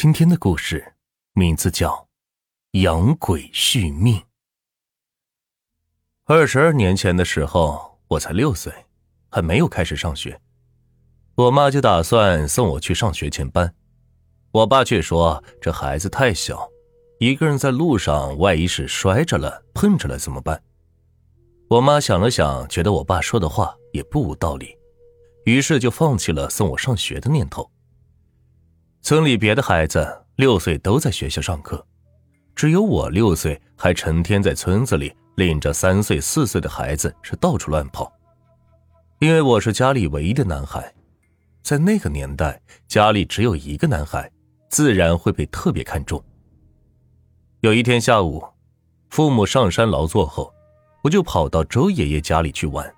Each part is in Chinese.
今天的故事名字叫《养鬼续命》。二十二年前的时候，我才六岁，还没有开始上学，我妈就打算送我去上学前班，我爸却说这孩子太小，一个人在路上，万一是摔着了、碰着了怎么办？我妈想了想，觉得我爸说的话也不无道理，于是就放弃了送我上学的念头。村里别的孩子六岁都在学校上课，只有我六岁还成天在村子里领着三岁四岁的孩子是到处乱跑。因为我是家里唯一的男孩，在那个年代，家里只有一个男孩，自然会被特别看重。有一天下午，父母上山劳作后，我就跑到周爷爷家里去玩。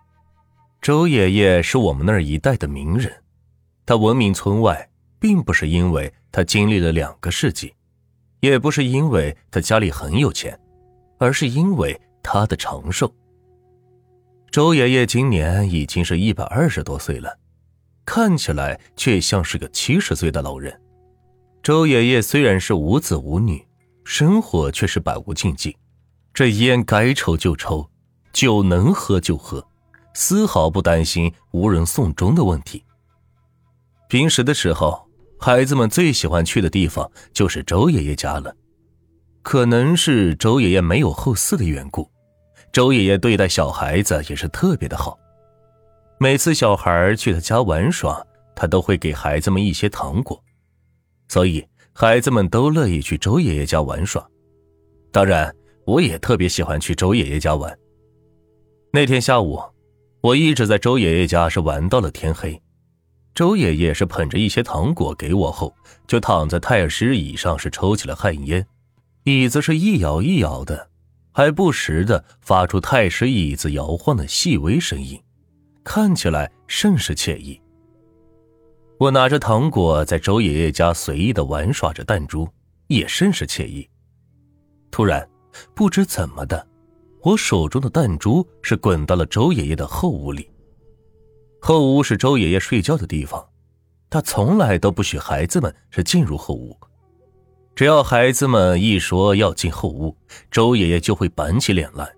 周爷爷是我们那儿一带的名人，他闻名村外。并不是因为他经历了两个世纪，也不是因为他家里很有钱，而是因为他的长寿。周爷爷今年已经是一百二十多岁了，看起来却像是个七十岁的老人。周爷爷虽然是无子无女，生活却是百无禁忌，这烟该抽就抽，酒能喝就喝，丝毫不担心无人送终的问题。平时的时候。孩子们最喜欢去的地方就是周爷爷家了，可能是周爷爷没有后嗣的缘故，周爷爷对待小孩子也是特别的好。每次小孩去他家玩耍，他都会给孩子们一些糖果，所以孩子们都乐意去周爷爷家玩耍。当然，我也特别喜欢去周爷爷家玩。那天下午，我一直在周爷爷家是玩到了天黑。周爷爷是捧着一些糖果给我后，就躺在太师椅上是抽起了旱烟，椅子是一摇一摇的，还不时的发出太师椅子摇晃的细微声音，看起来甚是惬意。我拿着糖果在周爷爷家随意的玩耍着弹珠，也甚是惬意。突然，不知怎么的，我手中的弹珠是滚到了周爷爷的后屋里。后屋是周爷爷睡觉的地方，他从来都不许孩子们是进入后屋。只要孩子们一说要进后屋，周爷爷就会板起脸来。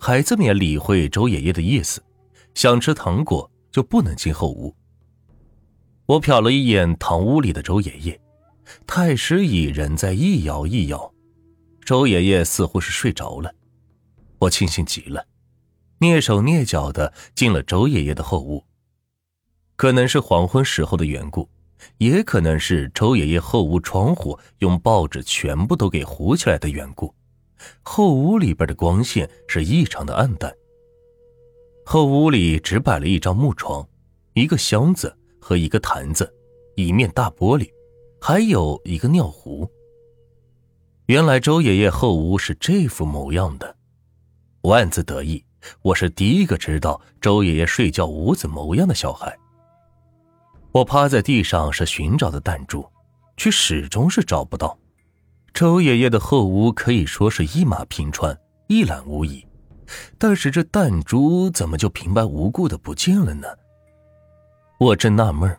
孩子们也理会周爷爷的意思，想吃糖果就不能进后屋。我瞟了一眼堂屋里的周爷爷，太师椅仍在一摇一摇，周爷爷似乎是睡着了。我庆幸极了。蹑手蹑脚的进了周爷爷的后屋，可能是黄昏时候的缘故，也可能是周爷爷后屋窗户用报纸全部都给糊起来的缘故，后屋里边的光线是异常的暗淡。后屋里只摆了一张木床、一个箱子和一个坛子，一面大玻璃，还有一个尿壶。原来周爷爷后屋是这副模样的，万字得意。我是第一个知道周爷爷睡觉无子模样的小孩。我趴在地上是寻找的弹珠，却始终是找不到。周爷爷的后屋可以说是一马平川，一览无遗，但是这弹珠怎么就平白无故的不见了呢？我正纳闷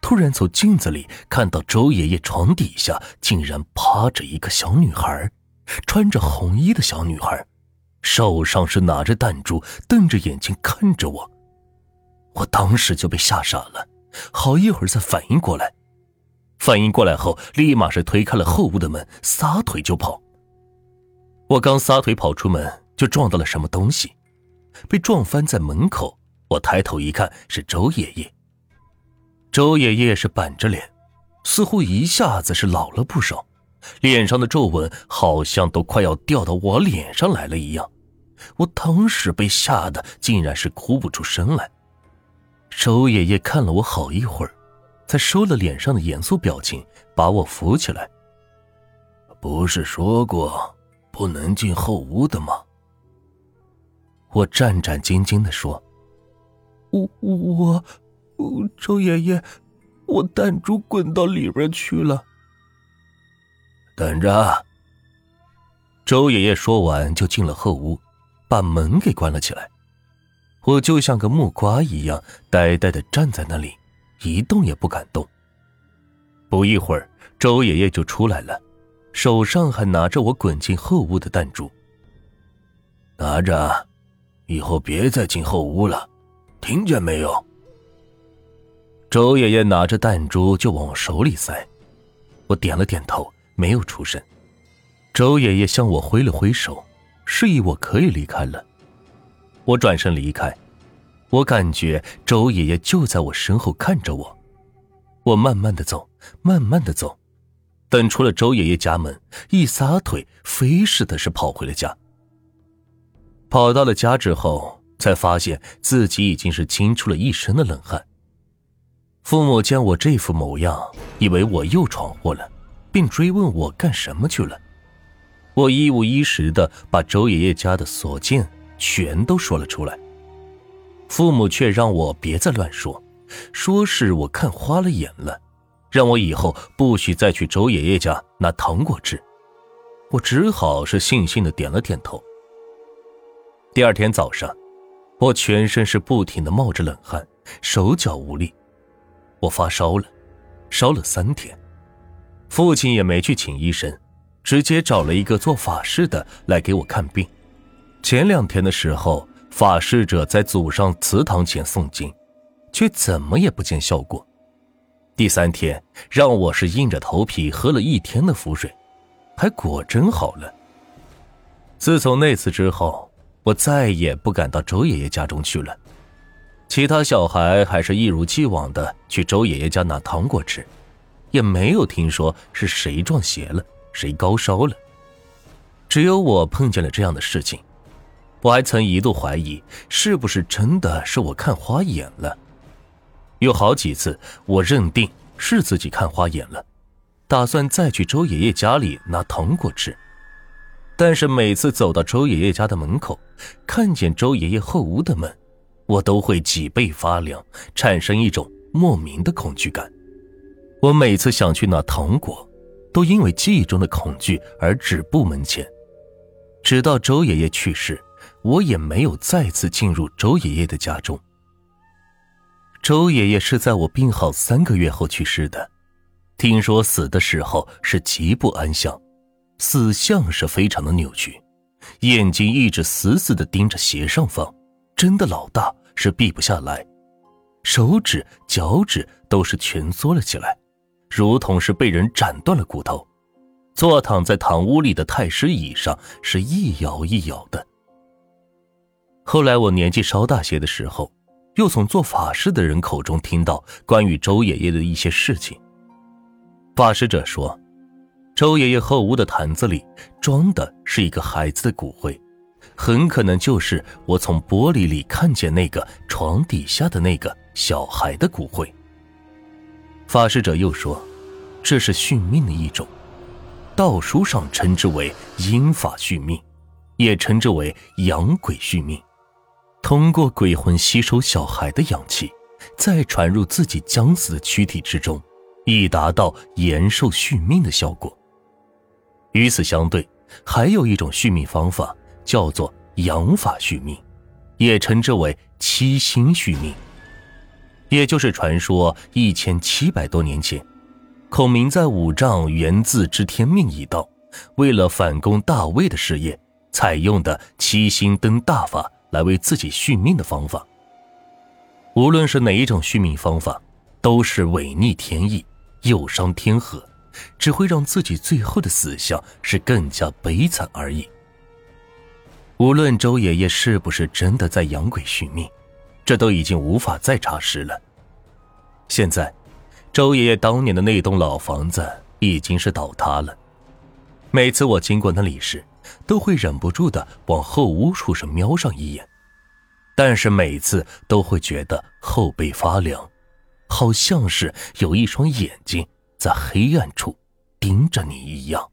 突然从镜子里看到周爷爷床底下竟然趴着一个小女孩，穿着红衣的小女孩。手上是拿着弹珠，瞪着眼睛看着我，我当时就被吓傻了，好一会儿才反应过来。反应过来后，立马是推开了后屋的门，撒腿就跑。我刚撒腿跑出门，就撞到了什么东西，被撞翻在门口。我抬头一看，是周爷爷。周爷爷是板着脸，似乎一下子是老了不少，脸上的皱纹好像都快要掉到我脸上来了一样。我当时被吓得竟然是哭不出声来。周爷爷看了我好一会儿，才收了脸上的严肃表情，把我扶起来。不是说过不能进后屋的吗？我战战兢兢的说：“我我，周爷爷，我弹珠滚到里边去了。”等着。周爷爷说完就进了后屋。把门给关了起来，我就像个木瓜一样呆呆的站在那里，一动也不敢动。不一会儿，周爷爷就出来了，手上还拿着我滚进后屋的弹珠。拿着，以后别再进后屋了，听见没有？周爷爷拿着弹珠就往我手里塞，我点了点头，没有出声。周爷爷向我挥了挥手，示意我可以离开了。我转身离开，我感觉周爷爷就在我身后看着我。我慢慢的走，慢慢的走，等出了周爷爷家门，一撒腿，飞似的是跑回了家。跑到了家之后，才发现自己已经是惊出了一身的冷汗。父母见我这副模样，以为我又闯祸了，并追问我干什么去了。我一五一十的把周爷爷家的所见全都说了出来。父母却让我别再乱说，说是我看花了眼了，让我以后不许再去周爷爷家拿糖果吃。我只好是悻悻的点了点头。第二天早上，我全身是不停的冒着冷汗，手脚无力。我发烧了，烧了三天，父亲也没去请医生，直接找了一个做法事的来给我看病。前两天的时候，法事者在祖上祠堂前诵经，却怎么也不见效果。第三天，让我是硬着头皮喝了一天的符水，还果真好了。自从那次之后，我再也不敢到周爷爷家中去了。其他小孩还是一如既往的去周爷爷家拿糖果吃，也没有听说是谁撞邪了，谁高烧了。只有我碰见了这样的事情，我还曾一度怀疑是不是真的是我看花眼了。有好几次，我认定是自己看花眼了，打算再去周爷爷家里拿糖果吃，但是每次走到周爷爷家的门口，看见周爷爷后屋的门。我都会脊背发凉，产生一种莫名的恐惧感。我每次想去拿糖果，都因为记忆中的恐惧而止步门前。直到周爷爷去世，我也没有再次进入周爷爷的家中。周爷爷是在我病好三个月后去世的，听说死的时候是极不安详，死相是非常的扭曲，眼睛一直死死的盯着斜上方。真的老大是闭不下来，手指、脚趾都是蜷缩了起来，如同是被人斩断了骨头。坐躺在堂屋里的太师椅上，是一摇一摇的。后来我年纪稍大些的时候，又从做法事的人口中听到关于周爷爷的一些事情。法师者说，周爷爷后屋的坛子里装的是一个孩子的骨灰。很可能就是我从玻璃里看见那个床底下的那个小孩的骨灰。法师者又说，这是续命的一种，道书上称之为阴法续命，也称之为阳鬼续命，通过鬼魂吸收小孩的阳气，再传入自己将死的躯体之中，以达到延寿续命的效果。与此相对，还有一种续命方法。叫做阳法续命，也称之为七星续命。也就是传说一千七百多年前，孔明在五丈原自知天命已到，为了反攻大魏的事业，采用的七星灯大法来为自己续命的方法。无论是哪一种续命方法，都是违逆天意，有伤天和，只会让自己最后的死相是更加悲惨而已。无论周爷爷是不是真的在养鬼续命，这都已经无法再查实了。现在，周爷爷当年的那栋老房子已经是倒塌了。每次我经过那里时，都会忍不住的往后屋处上瞄上一眼，但是每次都会觉得后背发凉，好像是有一双眼睛在黑暗处盯着你一样。